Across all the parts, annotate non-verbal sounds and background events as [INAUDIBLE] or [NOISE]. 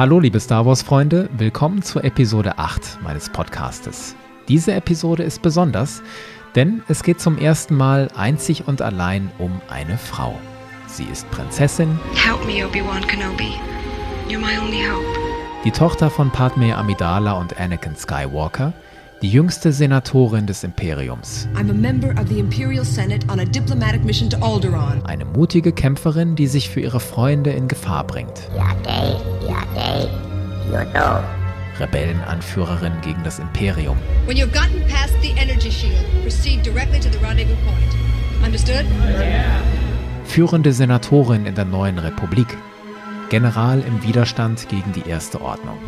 Hallo liebe Star Wars Freunde, willkommen zur Episode 8 meines Podcastes. Diese Episode ist besonders, denn es geht zum ersten Mal einzig und allein um eine Frau. Sie ist Prinzessin. Help me, Obi-Wan Kenobi. You're my only hope. Die Tochter von Padme Amidala und Anakin Skywalker die jüngste Senatorin des Imperiums. Eine mutige Kämpferin, die sich für ihre Freunde in Gefahr bringt. Rebellenanführerin gegen das Imperium. When you've gotten past the energy shield, proceed directly to the rendezvous point. Understood? Yeah. Führende Senatorin in der neuen Republik. General im Widerstand gegen die Erste Ordnung.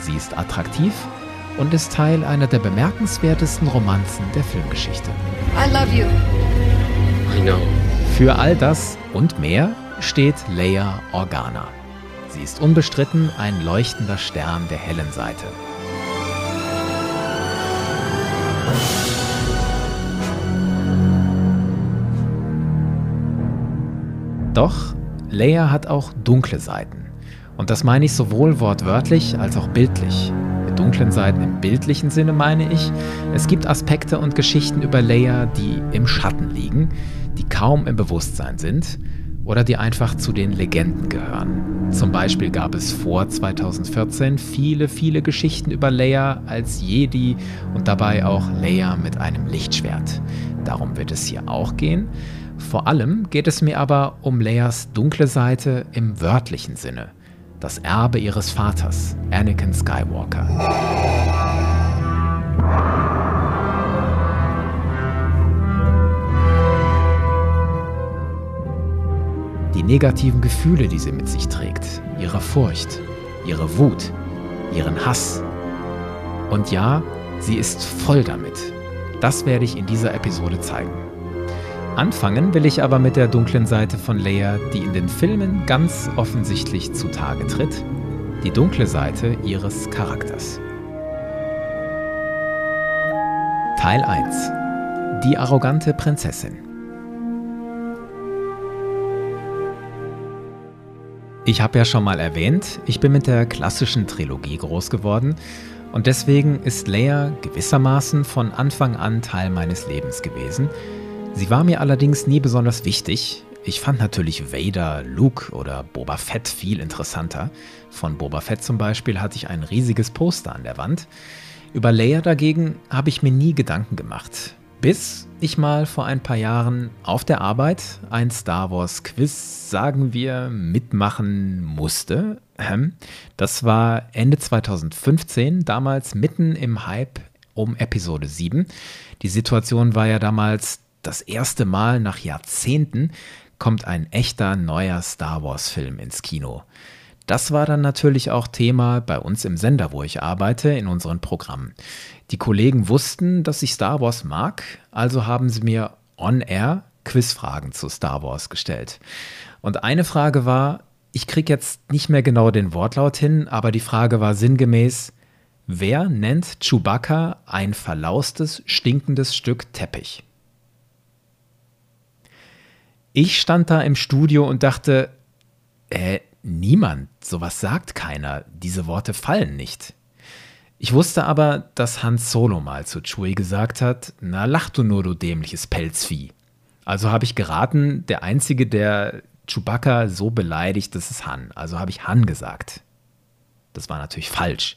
Sie ist attraktiv und ist Teil einer der bemerkenswertesten Romanzen der Filmgeschichte. I love you. I know. Für all das und mehr steht Leia Organa. Sie ist unbestritten ein leuchtender Stern der hellen Seite. Doch Leia hat auch dunkle Seiten. Und das meine ich sowohl wortwörtlich als auch bildlich. Mit dunklen Seiten im bildlichen Sinne meine ich, es gibt Aspekte und Geschichten über Leia, die im Schatten liegen, die kaum im Bewusstsein sind oder die einfach zu den Legenden gehören. Zum Beispiel gab es vor 2014 viele, viele Geschichten über Leia als Jedi und dabei auch Leia mit einem Lichtschwert. Darum wird es hier auch gehen. Vor allem geht es mir aber um Leias dunkle Seite im wörtlichen Sinne. Das Erbe ihres Vaters, Anakin Skywalker. Die negativen Gefühle, die sie mit sich trägt, ihre Furcht, ihre Wut, ihren Hass. Und ja, sie ist voll damit. Das werde ich in dieser Episode zeigen. Anfangen will ich aber mit der dunklen Seite von Leia, die in den Filmen ganz offensichtlich zutage tritt, die dunkle Seite ihres Charakters. Teil 1 Die arrogante Prinzessin. Ich habe ja schon mal erwähnt, ich bin mit der klassischen Trilogie groß geworden. Und deswegen ist Leia gewissermaßen von Anfang an Teil meines Lebens gewesen, Sie war mir allerdings nie besonders wichtig. Ich fand natürlich Vader, Luke oder Boba Fett viel interessanter. Von Boba Fett zum Beispiel hatte ich ein riesiges Poster an der Wand. Über Leia dagegen habe ich mir nie Gedanken gemacht. Bis ich mal vor ein paar Jahren auf der Arbeit ein Star Wars Quiz, sagen wir, mitmachen musste. Das war Ende 2015, damals mitten im Hype um Episode 7. Die Situation war ja damals, das erste Mal nach Jahrzehnten kommt ein echter neuer Star Wars-Film ins Kino. Das war dann natürlich auch Thema bei uns im Sender, wo ich arbeite, in unseren Programmen. Die Kollegen wussten, dass ich Star Wars mag, also haben sie mir on-air Quizfragen zu Star Wars gestellt. Und eine Frage war, ich kriege jetzt nicht mehr genau den Wortlaut hin, aber die Frage war sinngemäß, wer nennt Chewbacca ein verlaustes, stinkendes Stück Teppich? Ich stand da im Studio und dachte, äh, niemand, sowas sagt keiner, diese Worte fallen nicht. Ich wusste aber, dass Hans Solo mal zu Chewie gesagt hat, na lach du nur, du dämliches Pelzvieh. Also habe ich geraten, der Einzige, der Chewbacca so beleidigt, das ist Han. Also habe ich Han gesagt. Das war natürlich falsch.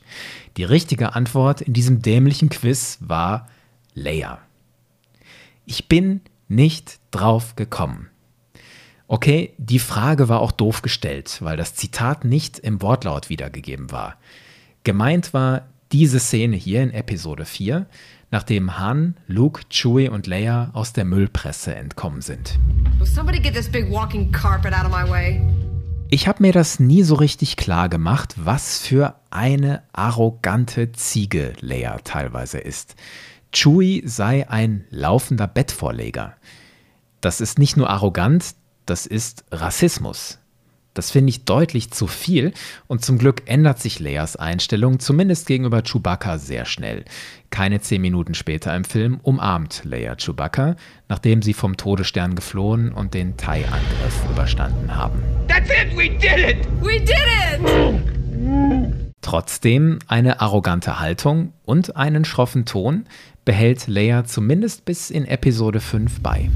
Die richtige Antwort in diesem dämlichen Quiz war Leia. Ich bin nicht drauf gekommen. Okay, die Frage war auch doof gestellt, weil das Zitat nicht im Wortlaut wiedergegeben war. Gemeint war diese Szene hier in Episode 4, nachdem Han, Luke, Chewie und Leia aus der Müllpresse entkommen sind. Ich habe mir das nie so richtig klar gemacht, was für eine arrogante Ziege Leia teilweise ist. Chewie sei ein laufender Bettvorleger. Das ist nicht nur arrogant, das ist Rassismus. Das finde ich deutlich zu viel und zum Glück ändert sich Leias Einstellung zumindest gegenüber Chewbacca sehr schnell. Keine zehn Minuten später im Film umarmt Leia Chewbacca, nachdem sie vom Todesstern geflohen und den Thai-Angriff überstanden haben. That's it, we did it! We did it! Trotzdem eine arrogante Haltung und einen schroffen Ton behält Leia zumindest bis in Episode 5 bei.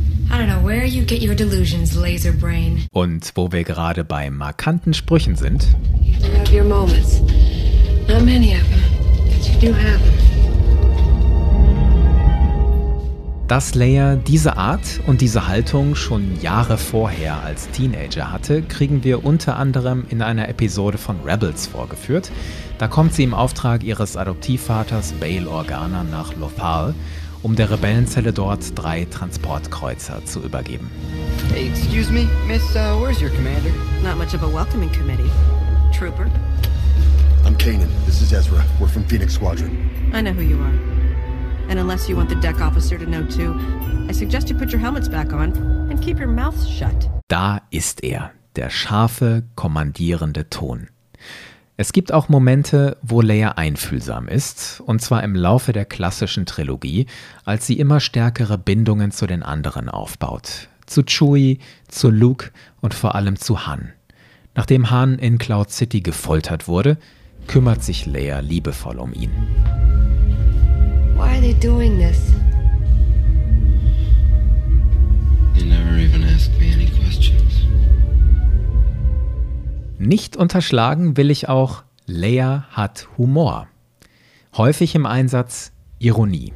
Und wo wir gerade bei markanten Sprüchen sind. Dass Leia diese Art und diese Haltung schon Jahre vorher als Teenager hatte, kriegen wir unter anderem in einer Episode von Rebels vorgeführt. Da kommt sie im Auftrag ihres Adoptivvaters Bail Organa nach Lothal, um der Rebellenzelle dort drei Transportkreuzer zu übergeben. Hey, excuse me, Miss, uh, where's your commander? Not much of a welcoming committee. Trooper? I'm Kanan. This is Ezra. We're from Phoenix Squadron. I know who you are. And unless you want the deck officer to know too, I suggest you put your helmets back on and keep your mouth shut. Da ist er, der scharfe, kommandierende Ton. Es gibt auch Momente, wo Leia einfühlsam ist, und zwar im Laufe der klassischen Trilogie, als sie immer stärkere Bindungen zu den anderen aufbaut. Zu Chewie, zu Luke und vor allem zu Han. Nachdem Han in Cloud City gefoltert wurde, kümmert sich Leia liebevoll um ihn. Why are they doing this? They never even asked me any questions. Nicht unterschlagen will ich auch, Leia hat Humor. Häufig im Einsatz Ironie.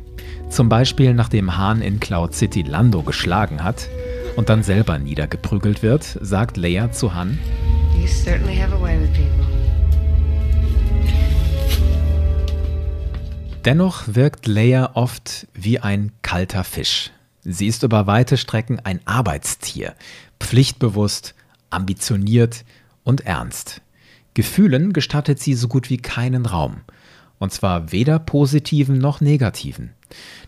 Zum Beispiel nachdem Hahn in Cloud City Lando geschlagen hat und dann selber niedergeprügelt wird, sagt Leia zu Han, You certainly have a way with people. Dennoch wirkt Leia oft wie ein kalter Fisch. Sie ist über weite Strecken ein Arbeitstier, pflichtbewusst, ambitioniert und ernst. Gefühlen gestattet sie so gut wie keinen Raum. Und zwar weder positiven noch negativen.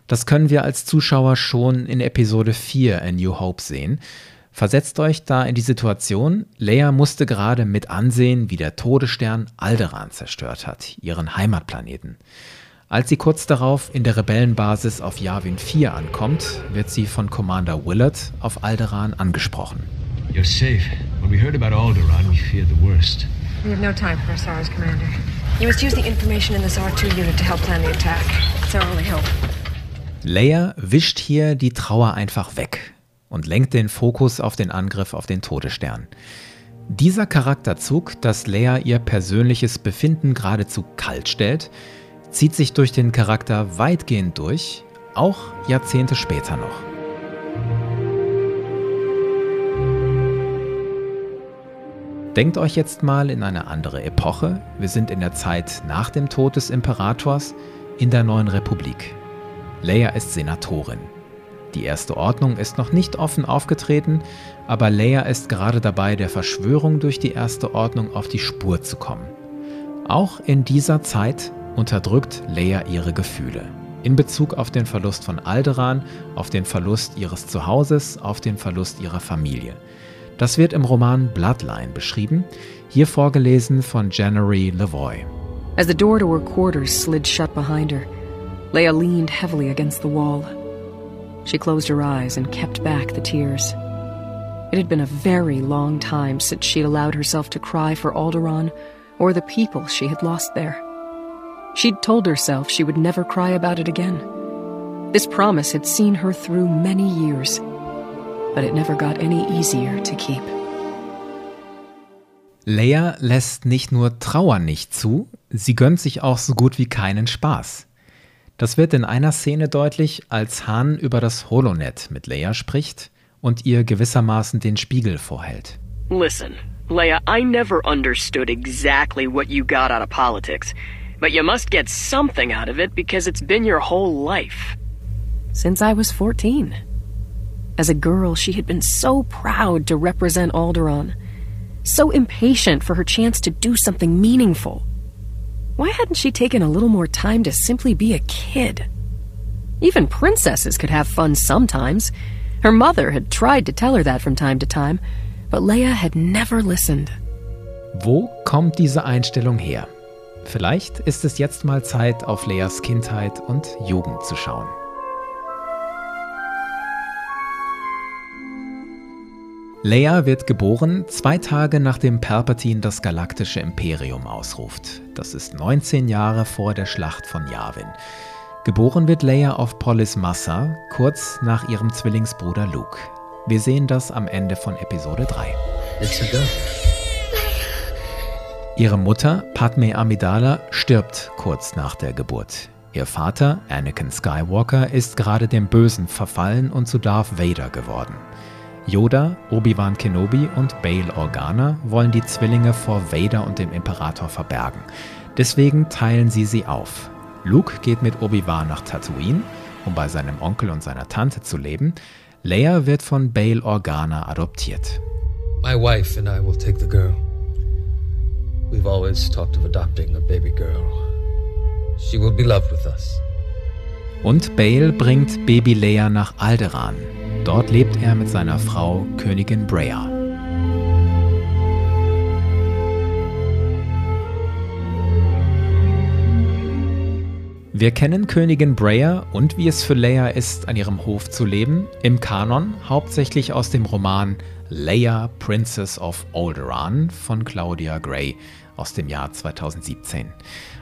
Das können wir als Zuschauer schon in Episode 4 A New Hope sehen. Versetzt euch da in die Situation, Leia musste gerade mit ansehen, wie der Todesstern Alderan zerstört hat, ihren Heimatplaneten. Als sie kurz darauf in der Rebellenbasis auf Yavin 4 ankommt, wird sie von Commander Willard auf Alderaan angesprochen. You're safe. When we heard about Alderaan, we feared the worst. We have no time for SARS, Commander. You must use the information in this R2 unit to help plan the attack. It's our only hope. Leia wischt hier die Trauer einfach weg und lenkt den Fokus auf den Angriff auf den Todesstern. Dieser Charakterzug, dass Leia ihr persönliches Befinden geradezu kalt stellt, zieht sich durch den Charakter weitgehend durch, auch Jahrzehnte später noch. Denkt euch jetzt mal in eine andere Epoche. Wir sind in der Zeit nach dem Tod des Imperators in der neuen Republik. Leia ist Senatorin. Die erste Ordnung ist noch nicht offen aufgetreten, aber Leia ist gerade dabei, der Verschwörung durch die erste Ordnung auf die Spur zu kommen. Auch in dieser Zeit unterdrückt Leia ihre Gefühle. In Bezug auf den Verlust von Alderan, auf den Verlust ihres Zuhauses, auf den Verlust ihrer Familie. Das wird im Roman Bloodline beschrieben, hier vorgelesen von January Lavoy. As the door to her quarters slid shut behind her, Leia leaned heavily against the wall. She closed her eyes and kept back the tears. It had been a very long time since she'd allowed herself to cry for Alderaan or the people she had lost there. She'd told herself she would never cry about it again. This promise had seen her through many years, but it never got any easier to keep. Leia lässt nicht nur Trauer nicht zu, sie gönnt sich auch so gut wie keinen Spaß. Das wird in einer Szene deutlich, als Han über das Holonet mit Leia spricht und ihr gewissermaßen den Spiegel vorhält. Listen, Leia, I never understood exactly what you got out of politics. But you must get something out of it because it's been your whole life. Since I was 14. As a girl, she had been so proud to represent Alderaan, so impatient for her chance to do something meaningful. Why hadn't she taken a little more time to simply be a kid? Even princesses could have fun sometimes. Her mother had tried to tell her that from time to time, but Leia had never listened. Wo kommt diese Einstellung her? Vielleicht ist es jetzt mal Zeit, auf Leas Kindheit und Jugend zu schauen. Leia wird geboren zwei Tage nachdem Palpatine das galaktische Imperium ausruft. Das ist 19 Jahre vor der Schlacht von Yavin. Geboren wird Leia auf Polis Massa, kurz nach ihrem Zwillingsbruder Luke. Wir sehen das am Ende von Episode 3. Ihre Mutter, Padme Amidala, stirbt kurz nach der Geburt. Ihr Vater, Anakin Skywalker, ist gerade dem Bösen verfallen und zu Darth Vader geworden. Yoda, Obi-Wan Kenobi und Bail Organa wollen die Zwillinge vor Vader und dem Imperator verbergen. Deswegen teilen sie sie auf. Luke geht mit Obi-Wan nach Tatooine, um bei seinem Onkel und seiner Tante zu leben. Leia wird von Bail Organa adoptiert. My wife and I will take the girl. We've always talked of adopting a baby girl. She will be loved with us. Und Bail bringt Baby Leia nach Alderaan, Dort lebt er mit seiner Frau Königin Breya. Wir kennen Königin Breya und wie es für Leia ist, an ihrem Hof zu leben, im Kanon hauptsächlich aus dem Roman Leia, Princess of Alderaan von Claudia Gray aus dem Jahr 2017.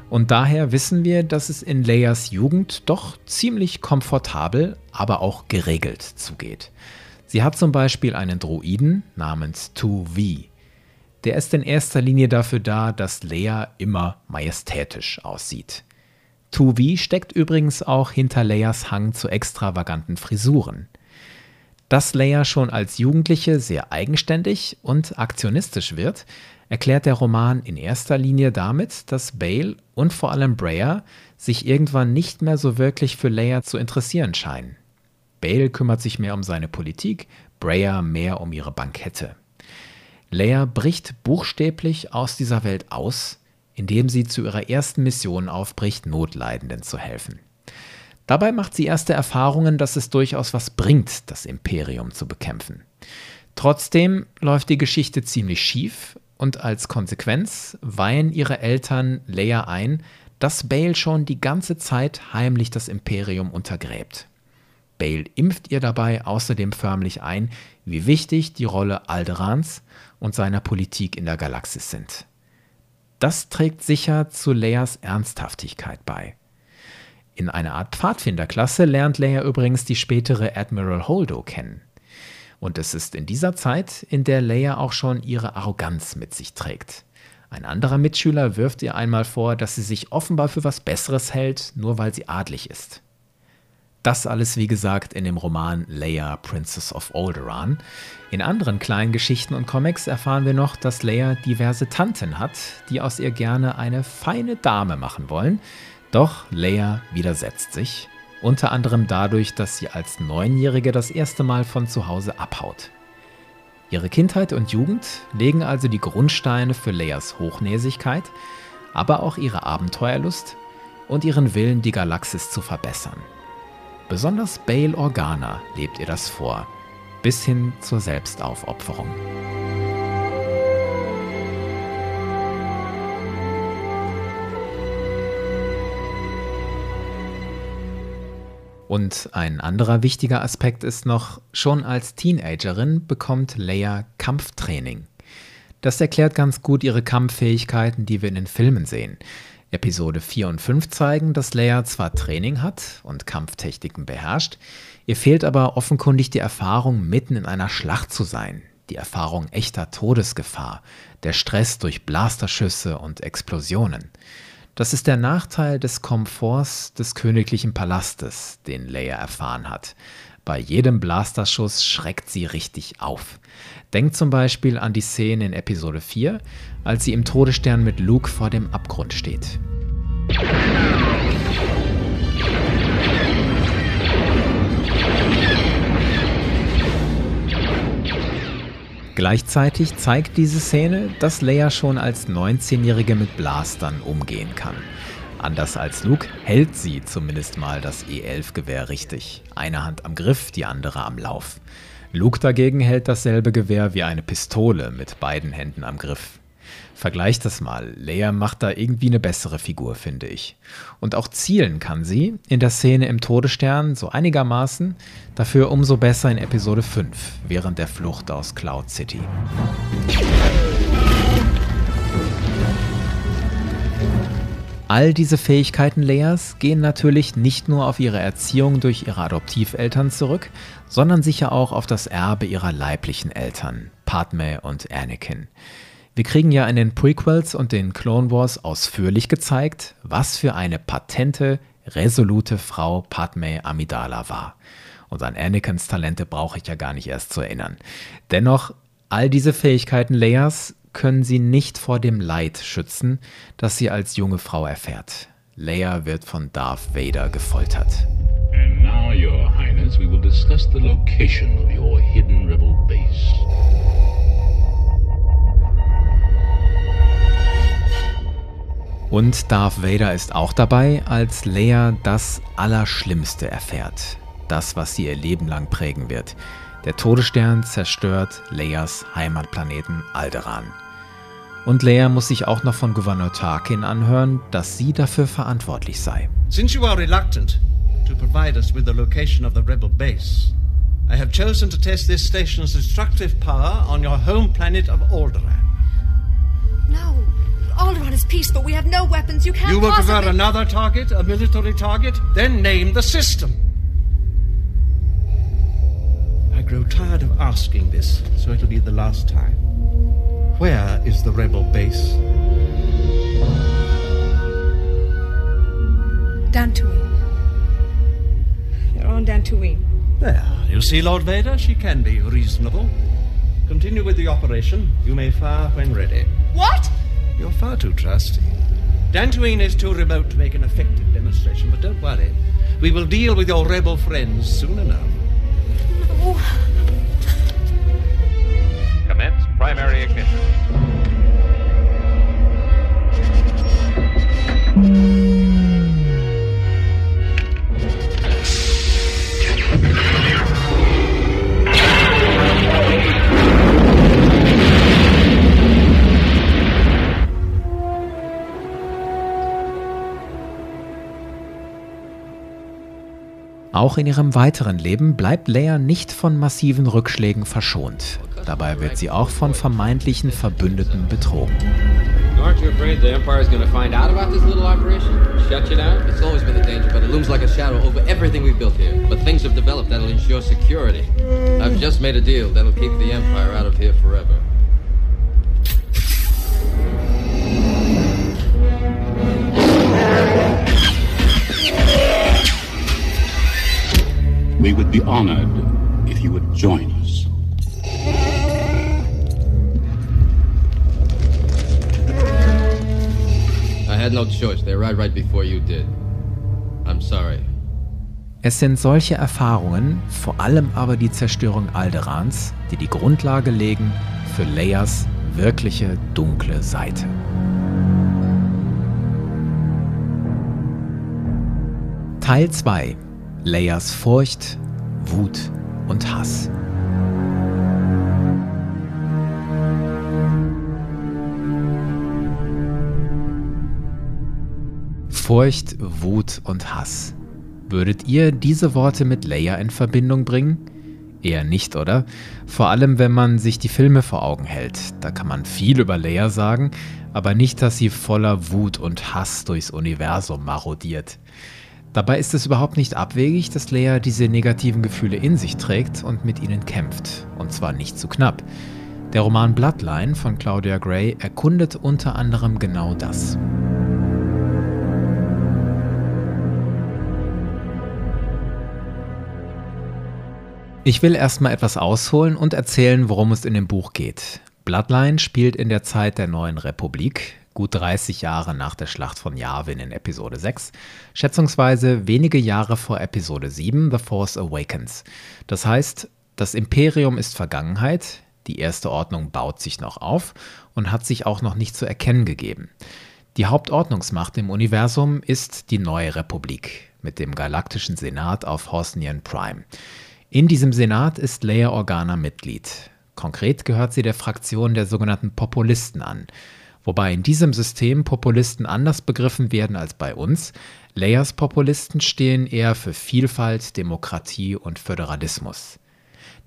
Und daher wissen wir, dass es in Leias Jugend doch ziemlich komfortabel, aber auch geregelt zugeht. Sie hat zum Beispiel einen Droiden namens 2V. Der ist in erster Linie dafür da, dass Leia immer majestätisch aussieht. 2V steckt übrigens auch hinter Leias Hang zu extravaganten Frisuren. Dass Leia schon als Jugendliche sehr eigenständig und aktionistisch wird, erklärt der Roman in erster Linie damit, dass Bale und vor allem Breyer sich irgendwann nicht mehr so wirklich für Leia zu interessieren scheinen. Bale kümmert sich mehr um seine Politik, Breyer mehr um ihre Bankette. Leia bricht buchstäblich aus dieser Welt aus, indem sie zu ihrer ersten Mission aufbricht, Notleidenden zu helfen. Dabei macht sie erste Erfahrungen, dass es durchaus was bringt, das Imperium zu bekämpfen. Trotzdem läuft die Geschichte ziemlich schief und als Konsequenz weihen ihre Eltern Leia ein, dass Bale schon die ganze Zeit heimlich das Imperium untergräbt. Bale impft ihr dabei außerdem förmlich ein, wie wichtig die Rolle Alderans und seiner Politik in der Galaxis sind. Das trägt sicher zu Leias Ernsthaftigkeit bei. In einer Art Pfadfinderklasse lernt Leia übrigens die spätere Admiral Holdo kennen. Und es ist in dieser Zeit, in der Leia auch schon ihre Arroganz mit sich trägt. Ein anderer Mitschüler wirft ihr einmal vor, dass sie sich offenbar für was Besseres hält, nur weil sie adlig ist. Das alles, wie gesagt, in dem Roman Leia, Princess of Alderaan. In anderen kleinen Geschichten und Comics erfahren wir noch, dass Leia diverse Tanten hat, die aus ihr gerne eine feine Dame machen wollen. Doch Leia widersetzt sich unter anderem dadurch, dass sie als Neunjährige das erste Mal von zu Hause abhaut. Ihre Kindheit und Jugend legen also die Grundsteine für Leias Hochnäsigkeit, aber auch ihre Abenteuerlust und ihren Willen, die Galaxis zu verbessern. Besonders Bail Organa lebt ihr das vor, bis hin zur Selbstaufopferung. Und ein anderer wichtiger Aspekt ist noch, schon als Teenagerin bekommt Leia Kampftraining. Das erklärt ganz gut ihre Kampffähigkeiten, die wir in den Filmen sehen. Episode 4 und 5 zeigen, dass Leia zwar Training hat und Kampftechniken beherrscht, ihr fehlt aber offenkundig die Erfahrung, mitten in einer Schlacht zu sein, die Erfahrung echter Todesgefahr, der Stress durch Blasterschüsse und Explosionen. Das ist der Nachteil des Komforts des königlichen Palastes, den Leia erfahren hat. Bei jedem Blasterschuss schreckt sie richtig auf. Denkt zum Beispiel an die Szene in Episode 4, als sie im Todesstern mit Luke vor dem Abgrund steht. Gleichzeitig zeigt diese Szene, dass Leia schon als 19-Jährige mit Blastern umgehen kann. Anders als Luke hält sie zumindest mal das E11-Gewehr richtig. Eine Hand am Griff, die andere am Lauf. Luke dagegen hält dasselbe Gewehr wie eine Pistole mit beiden Händen am Griff. Vergleicht das mal. Leia macht da irgendwie eine bessere Figur, finde ich. Und auch zielen kann sie in der Szene im Todesstern so einigermaßen, dafür umso besser in Episode 5, während der Flucht aus Cloud City. All diese Fähigkeiten Leias gehen natürlich nicht nur auf ihre Erziehung durch ihre Adoptiveltern zurück, sondern sicher auch auf das Erbe ihrer leiblichen Eltern, Padme und Anakin. Wir kriegen ja in den Prequels und den Clone Wars ausführlich gezeigt, was für eine patente, resolute Frau Padme Amidala war. Und an Anakins Talente brauche ich ja gar nicht erst zu erinnern. Dennoch, all diese Fähigkeiten Leias können sie nicht vor dem Leid schützen, das sie als junge Frau erfährt. Leia wird von Darth Vader gefoltert. And now, Your Highness, we will discuss the location of your hidden rebel base. Und Darth Vader ist auch dabei, als Leia das Allerschlimmste erfährt. Das, was sie ihr Leben lang prägen wird. Der Todesstern zerstört Leias Heimatplaneten Alderaan. Und Leia muss sich auch noch von Gouverneur Tarkin anhören, dass sie dafür verantwortlich sei. Since you are reluctant to provide us with the location of the rebel base, I have chosen to test this station's destructive power on your home planet of Alderaan. No. Alderaan is peace, but we have no weapons. You can't You will possibly... prefer another target, a military target? Then name the system. I grow tired of asking this, so it'll be the last time. Where is the rebel base? Dantooine. You're on Dantooine. There, you see, Lord Vader, she can be reasonable. Continue with the operation. You may fire when ready. What? You're far too trusty. Dantooine is too remote to make an effective demonstration, but don't worry. We will deal with your rebel friends soon enough. No. Commence primary ignition. Auch in ihrem weiteren Leben bleibt Leia nicht von massiven Rückschlägen verschont. Dabei wird sie auch von vermeintlichen Verbündeten betrogen. Aren't you afraid the Empire's gonna find out about this little operation? Shut you down? It's always been a danger, but it looms like a shadow over everything we've built here. But things have developed that'll ensure security. I've just made a deal that'll keep the Empire out of here forever. We would be honored if you would join us. I had no choice. They arrived right before you did. I'm sorry. Es sind solche Erfahrungen, vor allem aber die Zerstörung Alderaans, die die Grundlage legen für Leias wirkliche dunkle Seite. Teil 2 Leias Furcht, Wut und Hass. Furcht, Wut und Hass. Würdet ihr diese Worte mit Leia in Verbindung bringen? Eher nicht, oder? Vor allem, wenn man sich die Filme vor Augen hält. Da kann man viel über Leia sagen, aber nicht, dass sie voller Wut und Hass durchs Universum marodiert. Dabei ist es überhaupt nicht abwegig, dass Leia diese negativen Gefühle in sich trägt und mit ihnen kämpft. Und zwar nicht zu knapp. Der Roman Bloodline von Claudia Gray erkundet unter anderem genau das. Ich will erstmal etwas ausholen und erzählen, worum es in dem Buch geht. Bloodline spielt in der Zeit der neuen Republik, gut 30 Jahre nach der Schlacht von Yavin in Episode 6, schätzungsweise wenige Jahre vor Episode 7, The Force Awakens. Das heißt, das Imperium ist Vergangenheit, die erste Ordnung baut sich noch auf und hat sich auch noch nicht zu erkennen gegeben. Die Hauptordnungsmacht im Universum ist die neue Republik mit dem galaktischen Senat auf Hosnian Prime. In diesem Senat ist Leia Organa Mitglied. Konkret gehört sie der Fraktion der sogenannten Populisten an. Wobei in diesem System Populisten anders begriffen werden als bei uns. Leias Populisten stehen eher für Vielfalt, Demokratie und Föderalismus.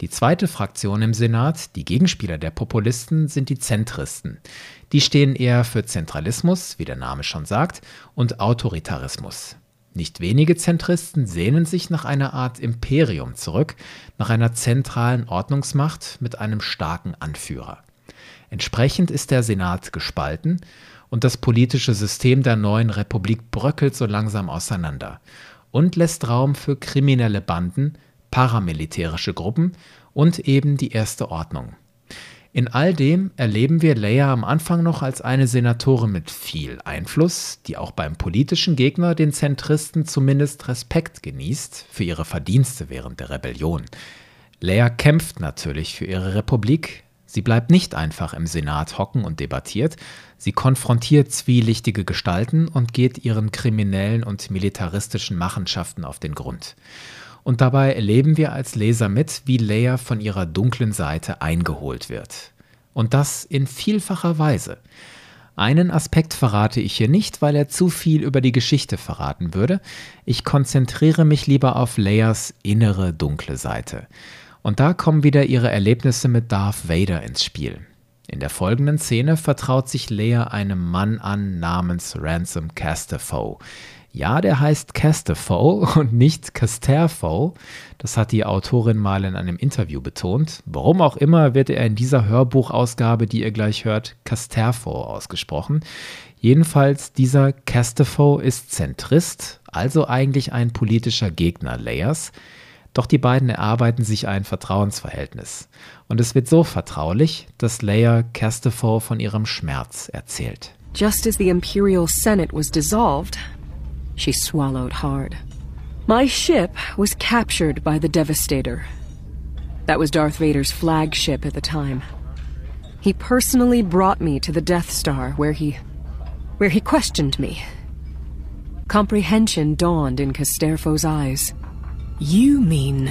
Die zweite Fraktion im Senat, die Gegenspieler der Populisten, sind die Zentristen. Die stehen eher für Zentralismus, wie der Name schon sagt, und Autoritarismus. Nicht wenige Zentristen sehnen sich nach einer Art Imperium zurück, nach einer zentralen Ordnungsmacht mit einem starken Anführer. Entsprechend ist der Senat gespalten und das politische System der neuen Republik bröckelt so langsam auseinander und lässt Raum für kriminelle Banden, paramilitärische Gruppen und eben die erste Ordnung. In all dem erleben wir Leia am Anfang noch als eine Senatorin mit viel Einfluss, die auch beim politischen Gegner, den Zentristen, zumindest Respekt genießt für ihre Verdienste während der Rebellion. Leia kämpft natürlich für ihre Republik. Sie bleibt nicht einfach im Senat hocken und debattiert, sie konfrontiert zwielichtige Gestalten und geht ihren kriminellen und militaristischen Machenschaften auf den Grund. Und dabei erleben wir als Leser mit, wie Leia von ihrer dunklen Seite eingeholt wird. Und das in vielfacher Weise. Einen Aspekt verrate ich hier nicht, weil er zu viel über die Geschichte verraten würde. Ich konzentriere mich lieber auf Leias innere dunkle Seite. Und da kommen wieder ihre Erlebnisse mit Darth Vader ins Spiel. In der folgenden Szene vertraut sich Leia einem Mann an namens Ransom Casterfoe. Ja, der heißt Casterfoe [LAUGHS] und nicht Casterfoe. Das hat die Autorin mal in einem Interview betont. Warum auch immer wird er in dieser Hörbuchausgabe, die ihr gleich hört, Casterfoe ausgesprochen. Jedenfalls, dieser Casterfoe ist Zentrist, also eigentlich ein politischer Gegner Leias. Doch die beiden erarbeiten sich ein Vertrauensverhältnis. Und es wird so vertraulich, dass Leia Casterfoe von ihrem Schmerz erzählt. Just as the Imperial Senate was dissolved, She swallowed hard. My ship was captured by the Devastator. That was Darth Vader's flagship at the time. He personally brought me to the Death Star where he. where he questioned me. Comprehension dawned in Casterfo's eyes. You mean.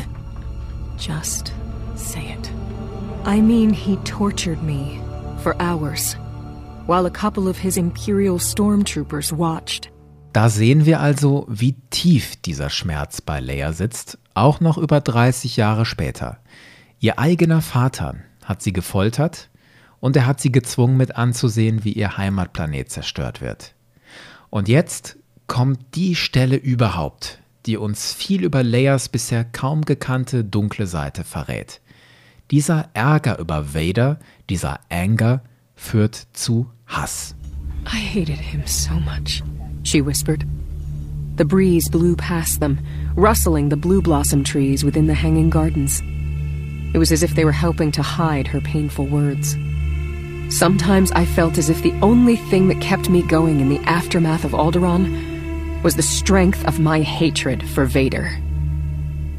Just say it. I mean, he tortured me for hours, while a couple of his Imperial stormtroopers watched. Da sehen wir also, wie tief dieser Schmerz bei Leia sitzt, auch noch über 30 Jahre später. Ihr eigener Vater hat sie gefoltert und er hat sie gezwungen mit anzusehen, wie ihr Heimatplanet zerstört wird. Und jetzt kommt die Stelle überhaupt, die uns viel über Leias bisher kaum gekannte dunkle Seite verrät. Dieser Ärger über Vader, dieser Anger, führt zu Hass. I hated him so much she whispered. The breeze blew past them, rustling the blue blossom trees within the hanging gardens. It was as if they were helping to hide her painful words. Sometimes I felt as if the only thing that kept me going in the aftermath of Alderaan was the strength of my hatred for Vader.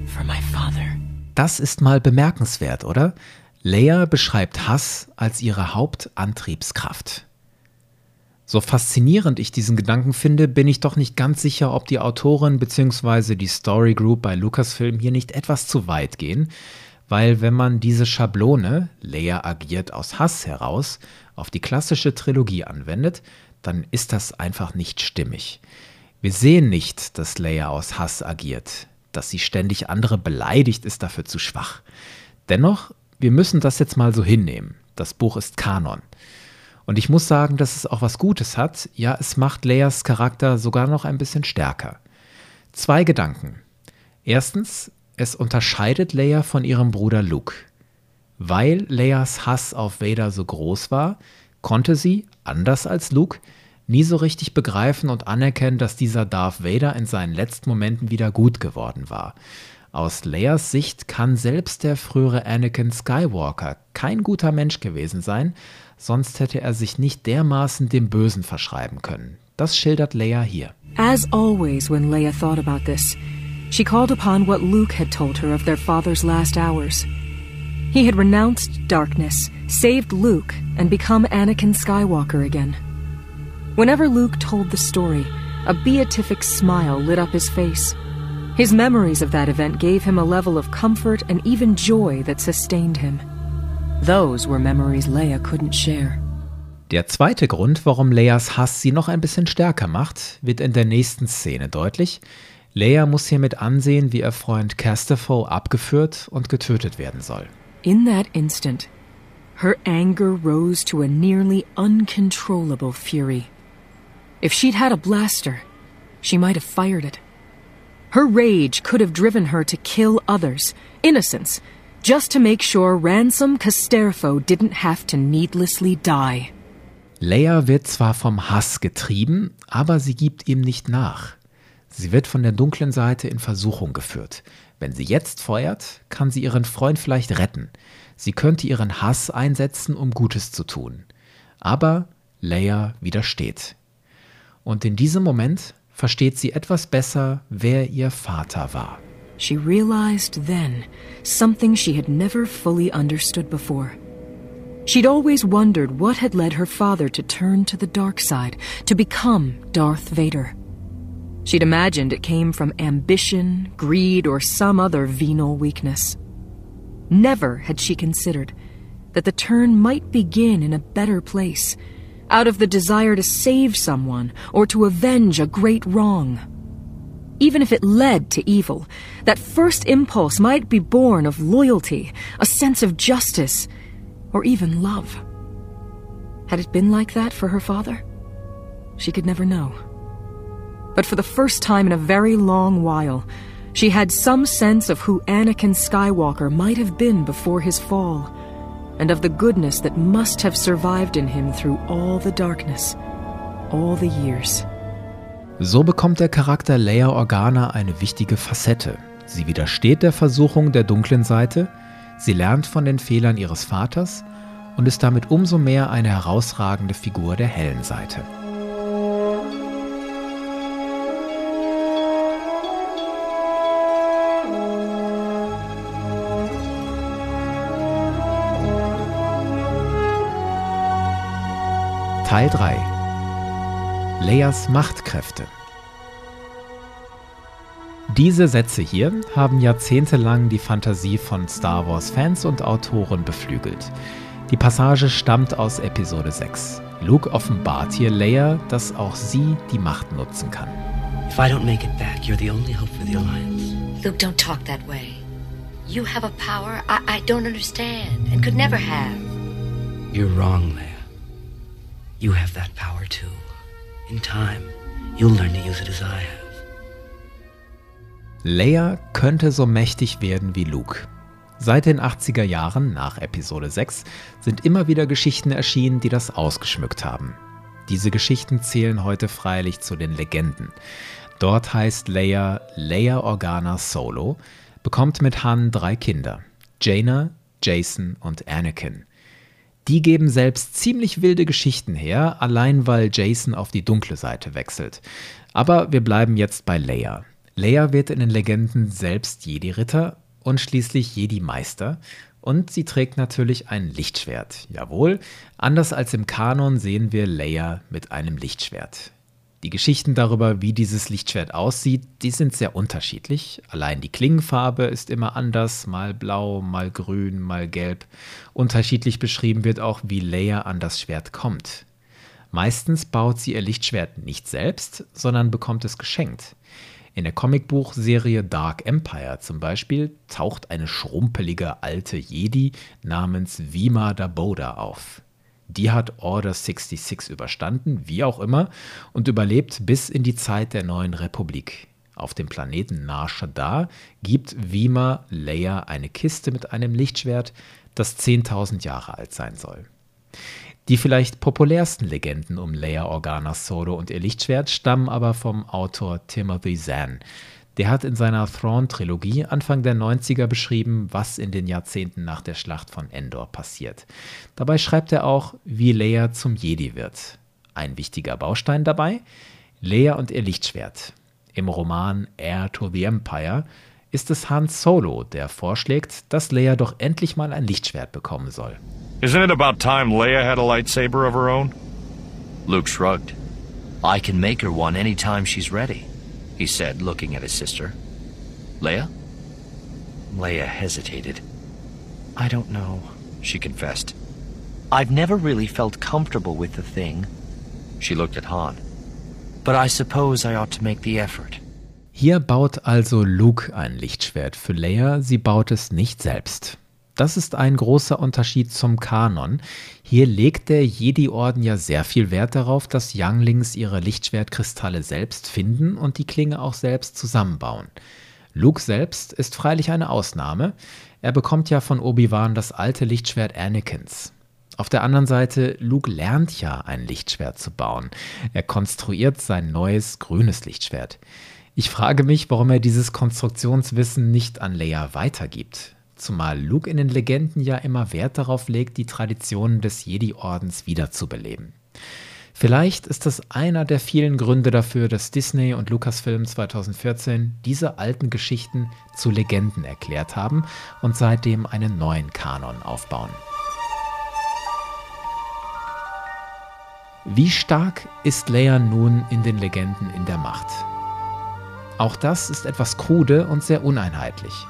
For my father. Das ist mal bemerkenswert, oder? Leia beschreibt Hass als ihre Hauptantriebskraft. So faszinierend ich diesen Gedanken finde, bin ich doch nicht ganz sicher, ob die Autorin bzw. die Story Group bei Lucasfilm hier nicht etwas zu weit gehen, weil wenn man diese Schablone, Leia agiert aus Hass heraus, auf die klassische Trilogie anwendet, dann ist das einfach nicht stimmig. Wir sehen nicht, dass Leia aus Hass agiert. Dass sie ständig andere beleidigt, ist dafür zu schwach. Dennoch, wir müssen das jetzt mal so hinnehmen. Das Buch ist Kanon. Und ich muss sagen, dass es auch was Gutes hat. Ja, es macht Leias Charakter sogar noch ein bisschen stärker. Zwei Gedanken. Erstens, es unterscheidet Leia von ihrem Bruder Luke. Weil Leias Hass auf Vader so groß war, konnte sie, anders als Luke, nie so richtig begreifen und anerkennen, dass dieser Darth Vader in seinen letzten Momenten wieder gut geworden war. Aus Leias Sicht kann selbst der frühere Anakin Skywalker kein guter Mensch gewesen sein, sonst hätte er sich nicht dermaßen dem Bösen verschreiben können. Das schildert Leia hier. As always when Leia thought about this, she called upon what Luke had told her of their father's last hours. He had renounced darkness, saved Luke, and become Anakin Skywalker again. Whenever Luke told the story, a beatific smile lit up his face. His memories of that event gave him a level of comfort and even joy that sustained him. Those were memories Leia couldn't share. Der zweite Grund, warum Leias Hass sie noch ein bisschen stärker macht, wird in der nächsten Szene deutlich. Leia muss hiermit ansehen, wie ihr Freund Castafoe abgeführt und getötet werden soll. In that instant, her anger rose to a nearly uncontrollable fury. If she'd had a blaster, she might have fired it. Her rage could have driven her to kill others, innocents, just to make sure Ransom Casterfo didn't have to needlessly die. Leia wird zwar vom Hass getrieben, aber sie gibt ihm nicht nach. Sie wird von der dunklen Seite in Versuchung geführt. Wenn sie jetzt feuert, kann sie ihren Freund vielleicht retten. Sie könnte ihren Hass einsetzen, um Gutes zu tun. Aber Leia widersteht. Und in diesem Moment versteht sie etwas besser, wer ihr Vater war. She realized then something she had never fully understood before. She'd always wondered what had led her father to turn to the dark side, to become Darth Vader. She'd imagined it came from ambition, greed, or some other venal weakness. Never had she considered that the turn might begin in a better place, out of the desire to save someone or to avenge a great wrong. Even if it led to evil, that first impulse might be born of loyalty, a sense of justice, or even love. Had it been like that for her father? She could never know. But for the first time in a very long while, she had some sense of who Anakin Skywalker might have been before his fall, and of the goodness that must have survived in him through all the darkness, all the years. So bekommt der Charakter Leia Organa eine wichtige Facette. Sie widersteht der Versuchung der dunklen Seite, sie lernt von den Fehlern ihres Vaters und ist damit umso mehr eine herausragende Figur der hellen Seite. Teil 3 Leias Machtkräfte Diese Sätze hier haben jahrzehntelang die Fantasie von Star Wars-Fans und Autoren beflügelt. Die Passage stammt aus Episode 6. Luke offenbart hier Leia, dass auch sie die Macht nutzen kann. If I don't make it back, you're the only hope for the Alliance. Luke, don't talk that way. You have a power I, I don't understand and could never have. You're wrong, Leia. You have that power too. In time, you'll learn to use it as I have. Leia könnte so mächtig werden wie Luke. Seit den 80er Jahren nach Episode 6 sind immer wieder Geschichten erschienen, die das ausgeschmückt haben. Diese Geschichten zählen heute freilich zu den Legenden. Dort heißt Leia Leia Organa Solo, bekommt mit Han drei Kinder: Jaina, Jason und Anakin. Die geben selbst ziemlich wilde Geschichten her, allein weil Jason auf die dunkle Seite wechselt. Aber wir bleiben jetzt bei Leia. Leia wird in den Legenden selbst Jedi-Ritter und schließlich Jedi-Meister. Und sie trägt natürlich ein Lichtschwert. Jawohl, anders als im Kanon sehen wir Leia mit einem Lichtschwert. Die Geschichten darüber, wie dieses Lichtschwert aussieht, die sind sehr unterschiedlich. Allein die Klingenfarbe ist immer anders, mal blau, mal grün, mal gelb. Unterschiedlich beschrieben wird auch, wie Leia an das Schwert kommt. Meistens baut sie ihr Lichtschwert nicht selbst, sondern bekommt es geschenkt. In der Comicbuchserie Dark Empire zum Beispiel taucht eine schrumpelige alte Jedi namens Vima Daboda auf. Die hat Order 66 überstanden, wie auch immer, und überlebt bis in die Zeit der neuen Republik. Auf dem Planeten Nar gibt Vima Leia eine Kiste mit einem Lichtschwert, das 10.000 Jahre alt sein soll. Die vielleicht populärsten Legenden um Leia Organa Solo und ihr Lichtschwert stammen aber vom Autor Timothy Zahn, der hat in seiner Thrawn-Trilogie Anfang der 90er beschrieben, was in den Jahrzehnten nach der Schlacht von Endor passiert. Dabei schreibt er auch, wie Leia zum Jedi wird. Ein wichtiger Baustein dabei? Leia und ihr Lichtschwert. Im Roman Heir to the Empire ist es Han Solo, der vorschlägt, dass Leia doch endlich mal ein Lichtschwert bekommen soll. Isn't it about time Leia had a lightsaber of her own? Luke shrugged. I can make her one any time she's ready he said, looking at his sister. Leia? Leia hesitated. I don't know. she confessed. I've never really felt comfortable with the thing. She looked at Han. But I suppose I ought to make the effort. Hier baut also Luke ein Lichtschwert für Leia, sie baut es nicht selbst. Das ist ein großer Unterschied zum Kanon. Hier legt der Jedi-Orden ja sehr viel Wert darauf, dass Younglings ihre Lichtschwertkristalle selbst finden und die Klinge auch selbst zusammenbauen. Luke selbst ist freilich eine Ausnahme. Er bekommt ja von Obi-Wan das alte Lichtschwert Anakins. Auf der anderen Seite, Luke lernt ja ein Lichtschwert zu bauen. Er konstruiert sein neues grünes Lichtschwert. Ich frage mich, warum er dieses Konstruktionswissen nicht an Leia weitergibt. Zumal Luke in den Legenden ja immer Wert darauf legt, die Traditionen des Jedi-Ordens wiederzubeleben. Vielleicht ist das einer der vielen Gründe dafür, dass Disney und Lucasfilm 2014 diese alten Geschichten zu Legenden erklärt haben und seitdem einen neuen Kanon aufbauen. Wie stark ist Leia nun in den Legenden in der Macht? Auch das ist etwas krude und sehr uneinheitlich.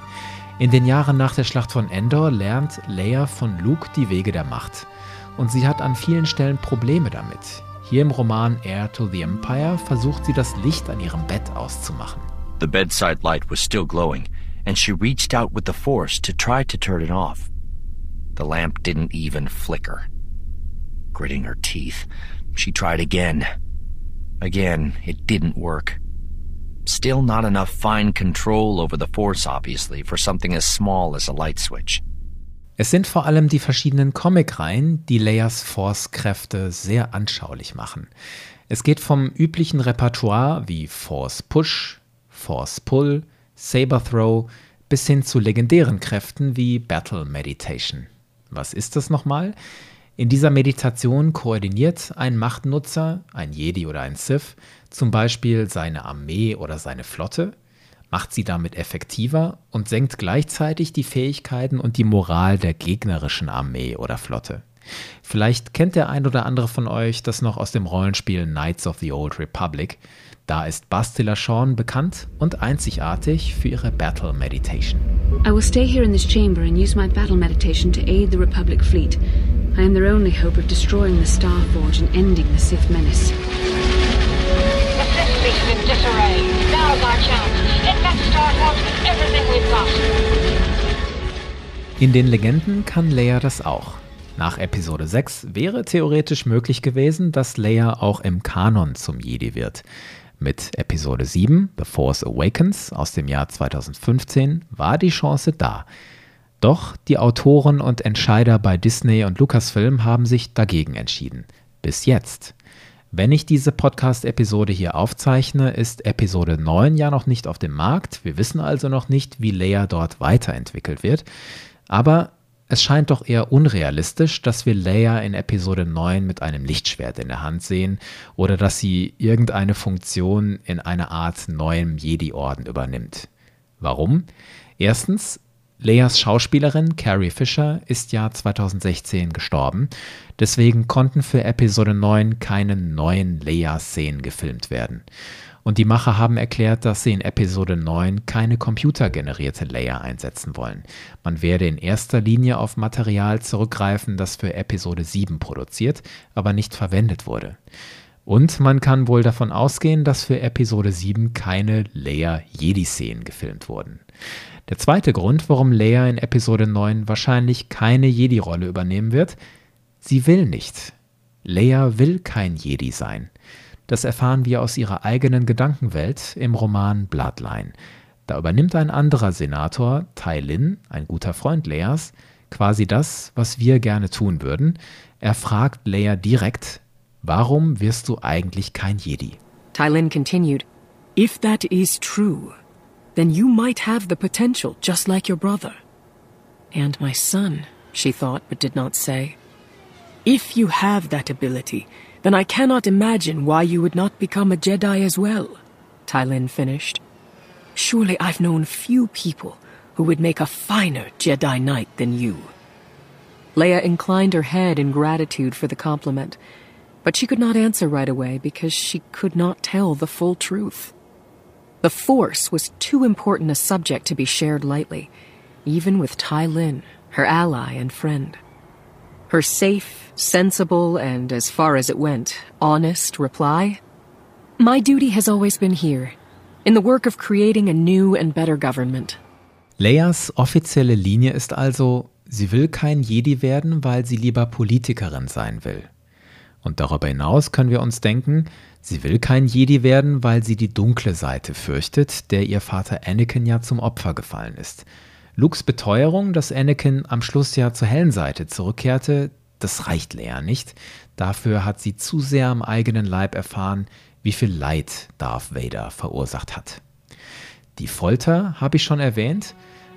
In den Jahren nach der Schlacht von Endor lernt Leia von Luke die Wege der Macht. Und sie hat an vielen Stellen Probleme damit. Hier im Roman Heir to the Empire versucht sie das Licht an ihrem Bett auszumachen. The bedside light was still glowing, and she reached out with the force to try to turn it off. The lamp didn't even flicker. Gritting her teeth, she tried again. Again, it didn't work. Still not enough fine control over the force, obviously, for something as small as a light switch. Es sind vor allem die verschiedenen Comicreihen, die Leias Force-Kräfte sehr anschaulich machen. Es geht vom üblichen Repertoire wie Force Push, Force Pull, Saber Throw bis hin zu legendären Kräften wie Battle Meditation. Was ist das nochmal? In dieser Meditation koordiniert ein Machtnutzer, ein Jedi oder ein Sith, zum Beispiel seine Armee oder seine Flotte – macht sie damit effektiver und senkt gleichzeitig die Fähigkeiten und die Moral der gegnerischen Armee oder Flotte. Vielleicht kennt der ein oder andere von euch das noch aus dem Rollenspiel Knights of the Old Republic. Da ist Bastila Shawn bekannt und einzigartig für ihre Battle Meditation. I will stay here in this chamber and use my battle meditation to aid the Republic fleet. I am their only hope of destroying the Star Forge and ending the Sith menace. The Sith fleet is in disarray. Now's our chance. In den Legenden kann Leia das auch. Nach Episode 6 wäre theoretisch möglich gewesen, dass Leia auch im Kanon zum Jedi wird. Mit Episode 7, The Force Awakens aus dem Jahr 2015, war die Chance da. Doch die Autoren und Entscheider bei Disney und Lucasfilm haben sich dagegen entschieden. Bis jetzt. Wenn ich diese Podcast-Episode hier aufzeichne, ist Episode 9 ja noch nicht auf dem Markt. Wir wissen also noch nicht, wie Leia dort weiterentwickelt wird. Aber es scheint doch eher unrealistisch, dass wir Leia in Episode 9 mit einem Lichtschwert in der Hand sehen oder dass sie irgendeine Funktion in einer Art neuem Jedi-Orden übernimmt. Warum? Erstens, Leias Schauspielerin Carrie Fisher ist ja 2016 gestorben, deswegen konnten für Episode 9 keine neuen Leia-Szenen gefilmt werden. Und die Macher haben erklärt, dass sie in Episode 9 keine computergenerierte Leia einsetzen wollen. Man werde in erster Linie auf Material zurückgreifen, das für Episode 7 produziert, aber nicht verwendet wurde. Und man kann wohl davon ausgehen, dass für Episode 7 keine Leia-Jedi-Szenen gefilmt wurden. Der zweite Grund, warum Leia in Episode 9 wahrscheinlich keine Jedi-Rolle übernehmen wird, sie will nicht. Leia will kein Jedi sein. Das erfahren wir aus ihrer eigenen Gedankenwelt im Roman Bloodline. Da übernimmt ein anderer Senator, Tai Lin, ein guter Freund Leias, quasi das, was wir gerne tun würden. Er fragt Leia direkt, warum wirst du eigentlich kein Jedi? Tai Lin continued, If that is true, then you might have the potential just like your brother. And my son, she thought but did not say. If you have that ability, then I cannot imagine why you would not become a Jedi as well, Tylin finished. Surely I've known few people who would make a finer Jedi Knight than you. Leia inclined her head in gratitude for the compliment, but she could not answer right away because she could not tell the full truth. The Force was too important a subject to be shared lightly, even with Tai Lin, her ally and friend. Her safe, sensible, and as far as it went, honest reply? My duty has always been here, in the work of creating a new and better government. Leias offizielle Linie ist also, sie will kein Jedi werden, weil sie lieber Politikerin sein will. Und darüber hinaus können wir uns denken, sie will kein Jedi werden, weil sie die dunkle Seite fürchtet, der ihr Vater Anakin ja zum Opfer gefallen ist. Lukes Beteuerung, dass Anakin am Schluss ja zur hellen Seite zurückkehrte, das reicht Leia nicht. Dafür hat sie zu sehr am eigenen Leib erfahren, wie viel Leid Darth Vader verursacht hat. Die Folter habe ich schon erwähnt,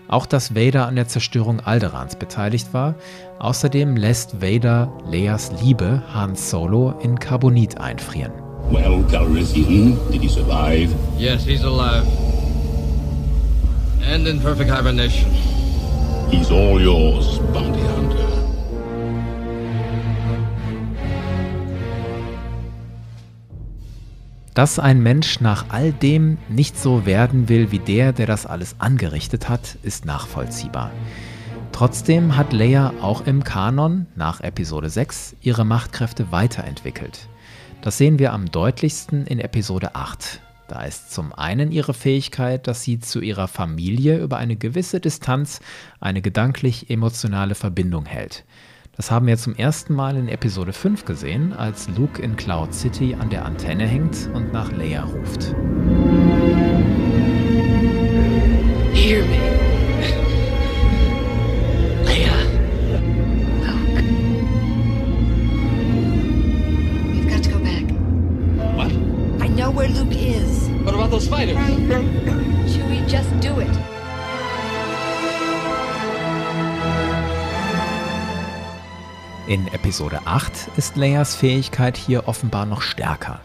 auch dass Vader an der Zerstörung Alderans beteiligt war. Außerdem lässt Vader Leias Liebe Han Solo in Carbonit einfrieren. Well, Calrissian, did he survive? Yes, he's alive. And in perfect hibernation. He's all yours, bounty hunter. Dass ein Mensch nach all dem nicht so werden will wie der, der das alles angerichtet hat, ist nachvollziehbar. Trotzdem hat Leia auch im Kanon nach Episode 6 ihre Machtkräfte weiterentwickelt. Das sehen wir am deutlichsten in Episode 8. Da ist zum einen ihre Fähigkeit, dass sie zu ihrer Familie über eine gewisse Distanz eine gedanklich-emotionale Verbindung hält. Das haben wir zum ersten Mal in Episode 5 gesehen, als Luke in Cloud City an der Antenne hängt und nach Leia ruft. Fighters? Should we just do it? In Episode 8 ist Leias Fähigkeit hier offenbar noch stärker.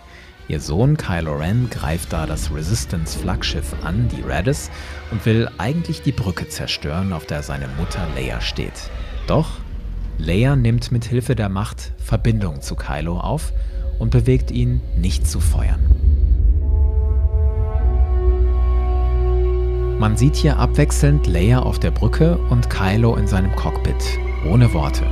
Ihr Sohn Kylo Ren greift da das Resistance-Flaggschiff an, die Radis, und will eigentlich die Brücke zerstören, auf der seine Mutter Leia steht. Doch Leia nimmt mit Hilfe der Macht Verbindung zu Kylo auf und bewegt ihn, nicht zu feuern. Man sieht hier abwechselnd Leia auf der Brücke und Kylo in seinem Cockpit, ohne Worte.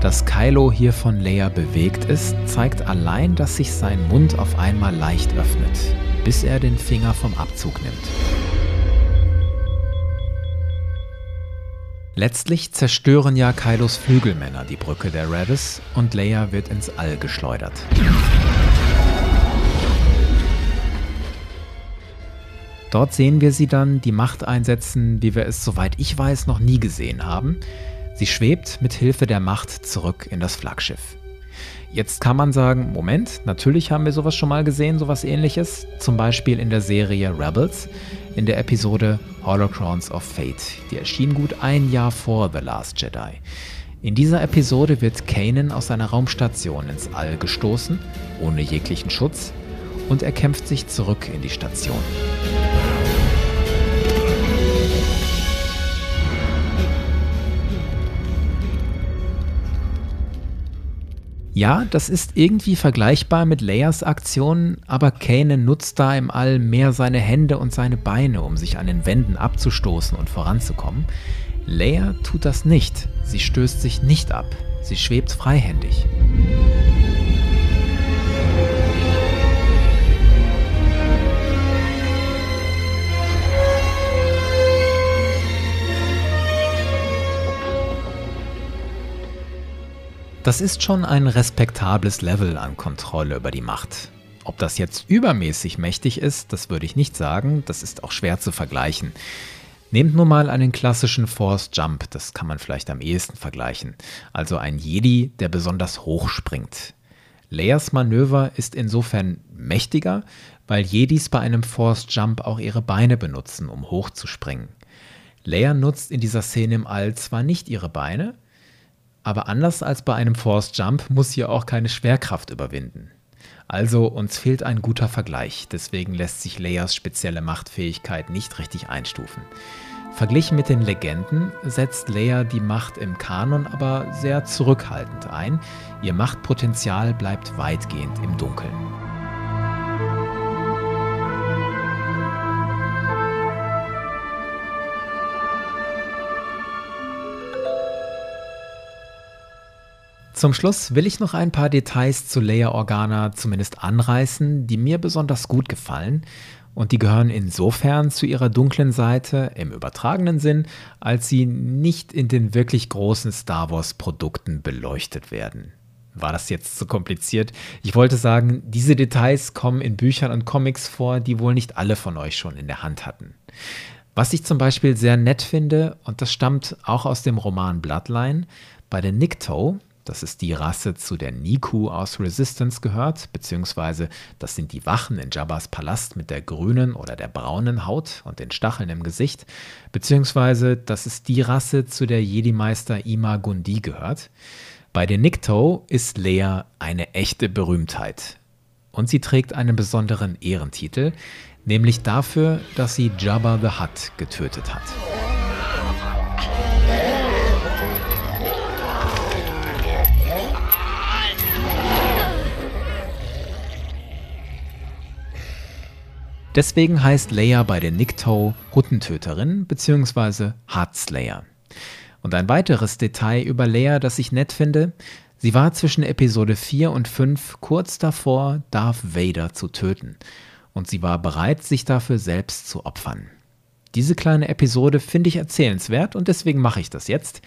Dass Kylo hier von Leia bewegt ist, zeigt allein, dass sich sein Mund auf einmal leicht öffnet, bis er den Finger vom Abzug nimmt. Letztlich zerstören ja Kylos Flügelmänner die Brücke der Radis und Leia wird ins All geschleudert. Dort sehen wir sie dann die Macht einsetzen, wie wir es, soweit ich weiß, noch nie gesehen haben. Sie schwebt mit Hilfe der Macht zurück in das Flaggschiff. Jetzt kann man sagen, Moment, natürlich haben wir sowas schon mal gesehen, sowas ähnliches, zum Beispiel in der Serie Rebels, in der Episode Holocrons of Fate. Die erschien gut ein Jahr vor The Last Jedi. In dieser Episode wird Kanan aus seiner Raumstation ins All gestoßen, ohne jeglichen Schutz, und er kämpft sich zurück in die Station. Ja, das ist irgendwie vergleichbar mit Leias Aktionen, aber Kanan nutzt da im All mehr seine Hände und seine Beine, um sich an den Wänden abzustoßen und voranzukommen. Leia tut das nicht. Sie stößt sich nicht ab. Sie schwebt freihändig. Das ist schon ein respektables Level an Kontrolle über die Macht. Ob das jetzt übermäßig mächtig ist, das würde ich nicht sagen, das ist auch schwer zu vergleichen. Nehmt nur mal einen klassischen Force Jump, das kann man vielleicht am ehesten vergleichen. Also ein Jedi, der besonders hoch springt. Leias Manöver ist insofern mächtiger, weil Jedis bei einem Force Jump auch ihre Beine benutzen, um hochzuspringen. Leia nutzt in dieser Szene im All zwar nicht ihre Beine, aber anders als bei einem Force Jump muss sie auch keine Schwerkraft überwinden. Also uns fehlt ein guter Vergleich, deswegen lässt sich Leias spezielle Machtfähigkeit nicht richtig einstufen. Verglichen mit den Legenden setzt Leia die Macht im Kanon aber sehr zurückhaltend ein. Ihr Machtpotenzial bleibt weitgehend im Dunkeln. Zum Schluss will ich noch ein paar Details zu Leia Organa zumindest anreißen, die mir besonders gut gefallen. Und die gehören insofern zu ihrer dunklen Seite im übertragenen Sinn, als sie nicht in den wirklich großen Star Wars-Produkten beleuchtet werden. War das jetzt zu kompliziert? Ich wollte sagen, diese Details kommen in Büchern und Comics vor, die wohl nicht alle von euch schon in der Hand hatten. Was ich zum Beispiel sehr nett finde, und das stammt auch aus dem Roman Bloodline, bei den Nikto, das ist die Rasse, zu der Niku aus Resistance gehört, beziehungsweise das sind die Wachen in Jabba's Palast mit der grünen oder der braunen Haut und den Stacheln im Gesicht, beziehungsweise das ist die Rasse, zu der Jedi-Meister Ima Gundi gehört. Bei den Nikto ist Lea eine echte Berühmtheit. Und sie trägt einen besonderen Ehrentitel, nämlich dafür, dass sie Jabba the Hutt getötet hat. Deswegen heißt Leia bei den Nikto Huttentöterin bzw. Heartslayer. Und ein weiteres Detail über Leia, das ich nett finde, sie war zwischen Episode 4 und 5 kurz davor, Darth Vader zu töten. Und sie war bereit, sich dafür selbst zu opfern. Diese kleine Episode finde ich erzählenswert und deswegen mache ich das jetzt.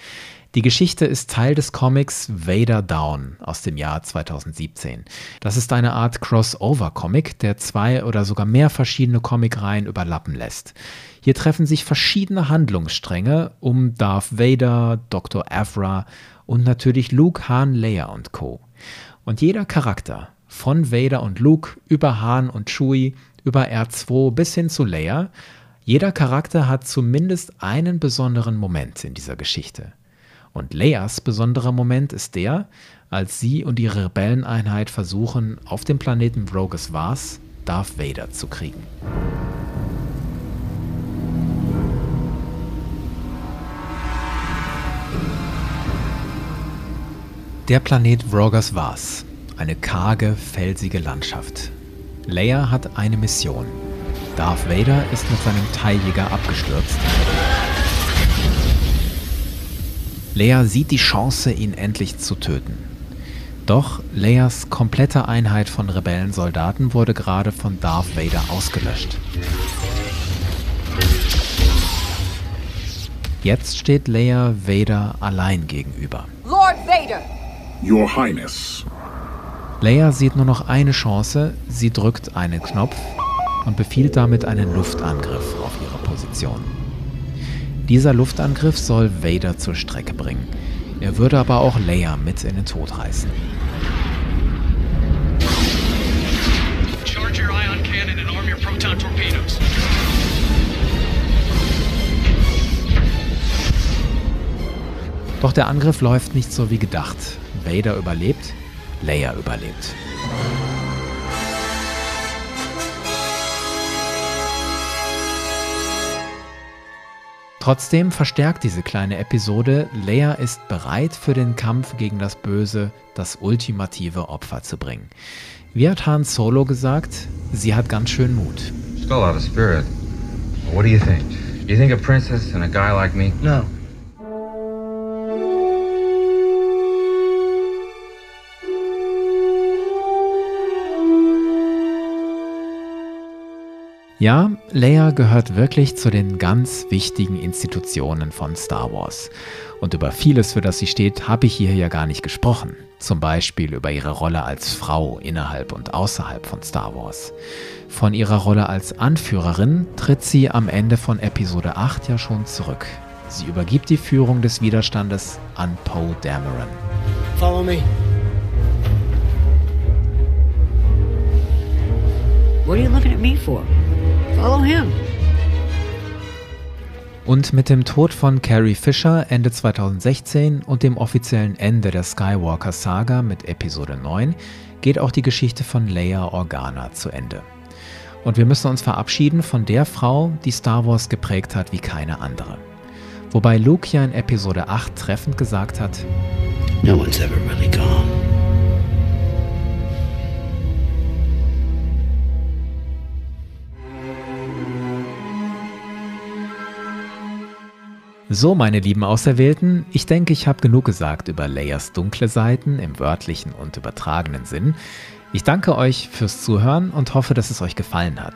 Die Geschichte ist Teil des Comics Vader Down aus dem Jahr 2017. Das ist eine Art Crossover-Comic, der zwei oder sogar mehr verschiedene Comicreihen überlappen lässt. Hier treffen sich verschiedene Handlungsstränge um Darth Vader, Dr. Avra und natürlich Luke, Han, Leia und Co. Und jeder Charakter, von Vader und Luke über Han und Chewie, über R2 bis hin zu Leia, jeder Charakter hat zumindest einen besonderen Moment in dieser Geschichte. Und Leias besonderer Moment ist der, als sie und ihre Rebelleneinheit versuchen, auf dem Planeten Rogus Vars Darth Vader zu kriegen. Der Planet Vrogas Vars. Eine karge, felsige Landschaft. Leia hat eine Mission. Darth Vader ist mit seinem Teiljäger abgestürzt Leia sieht die Chance, ihn endlich zu töten. Doch Leias komplette Einheit von Rebellensoldaten wurde gerade von Darth Vader ausgelöscht. Jetzt steht Leia Vader allein gegenüber. Lord Vader! Your Highness. Leia sieht nur noch eine Chance, sie drückt einen Knopf und befiehlt damit einen Luftangriff auf ihre Position. Dieser Luftangriff soll Vader zur Strecke bringen. Er würde aber auch Leia mit in den Tod reißen. Charge your ion cannon and arm your proton torpedoes. Doch der Angriff läuft nicht so wie gedacht. Vader überlebt, Leia überlebt. Trotzdem verstärkt diese kleine Episode, Leia ist bereit für den Kampf gegen das Böse, das ultimative Opfer zu bringen. Wie hat Han Solo gesagt, sie hat ganz schön Mut. Still out of spirit. What do you think? You think a princess and a guy like me? No. Ja, Leia gehört wirklich zu den ganz wichtigen Institutionen von Star Wars. Und über vieles, für das sie steht, habe ich hier ja gar nicht gesprochen. Zum Beispiel über ihre Rolle als Frau innerhalb und außerhalb von Star Wars. Von ihrer Rolle als Anführerin tritt sie am Ende von Episode 8 ja schon zurück. Sie übergibt die Führung des Widerstandes an Poe Dameron. Follow me. What are you looking at me for? Follow him. Und mit dem Tod von Carrie Fisher Ende 2016 und dem offiziellen Ende der Skywalker-Saga mit Episode 9 geht auch die Geschichte von Leia Organa zu Ende. Und wir müssen uns verabschieden von der Frau, die Star Wars geprägt hat wie keine andere. Wobei Luke ja in Episode 8 treffend gesagt hat: No one's ever really gone. So, meine lieben Auserwählten, ich denke, ich habe genug gesagt über Layers dunkle Seiten im wörtlichen und übertragenen Sinn. Ich danke euch fürs Zuhören und hoffe, dass es euch gefallen hat.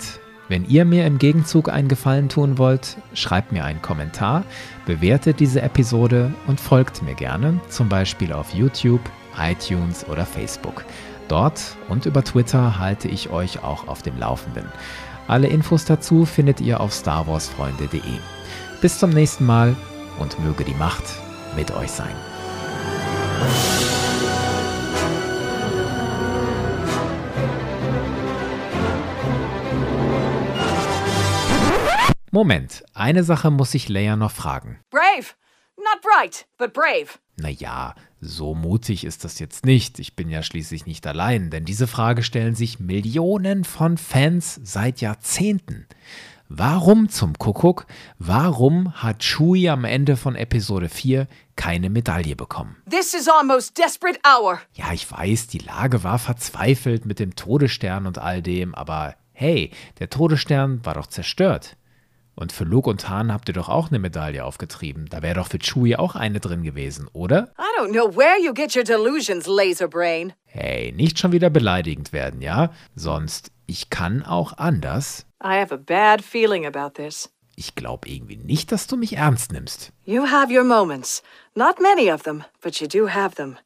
Wenn ihr mir im Gegenzug einen Gefallen tun wollt, schreibt mir einen Kommentar, bewertet diese Episode und folgt mir gerne, zum Beispiel auf YouTube, iTunes oder Facebook. Dort und über Twitter halte ich euch auch auf dem Laufenden. Alle Infos dazu findet ihr auf starwarsfreunde.de. Bis zum nächsten Mal und möge die Macht mit euch sein. Moment, eine Sache muss ich Leia noch fragen. Brave! Not bright, but brave. Naja, so mutig ist das jetzt nicht. Ich bin ja schließlich nicht allein, denn diese Frage stellen sich Millionen von Fans seit Jahrzehnten. Warum zum Kuckuck, warum hat Chewie am Ende von Episode 4 keine Medaille bekommen? This is our most desperate hour. Ja, ich weiß, die Lage war verzweifelt mit dem Todesstern und all dem, aber hey, der Todesstern war doch zerstört. Und für Luke und Han habt ihr doch auch eine Medaille aufgetrieben. Da wäre doch für Chewie auch eine drin gewesen, oder? I don't know where you get your delusions, Laserbrain. Hey, nicht schon wieder beleidigend werden, ja? Sonst, ich kann auch anders. I have a bad feeling about this. Ich glaube irgendwie nicht, dass du mich ernst nimmst. You have your moments. Not many of them, but you do have them.